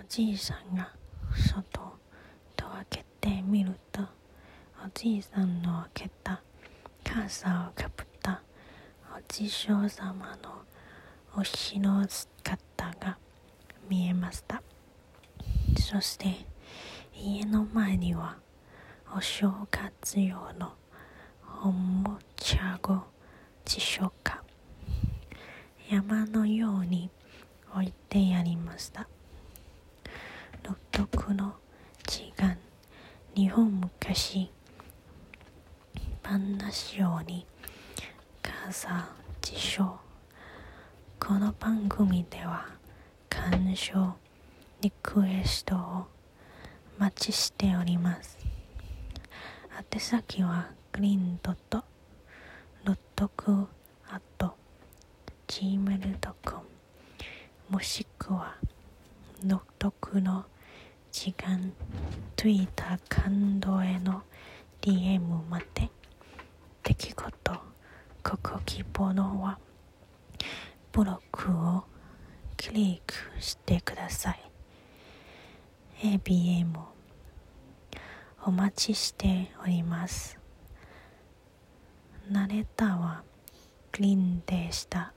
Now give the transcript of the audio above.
おじいさんが外を戸を開けてみるとおじいさんの開けた傘をかぶったお地匠様のお日の姿が見えました。そして家の前にはお正月用のおもちゃご辞書が山のように置いてありました。特の時間日本昔話ように傘辞書この番組では鑑賞リクエストを待ちしております。宛先はグリーンドットロットクアット gmail.com もしくは独特の時間 Twitter 感動への DM まで出来事ここ希望のはブロックをクリックしてください。ABA もお待ちしております。ナレーターはグリーンでした。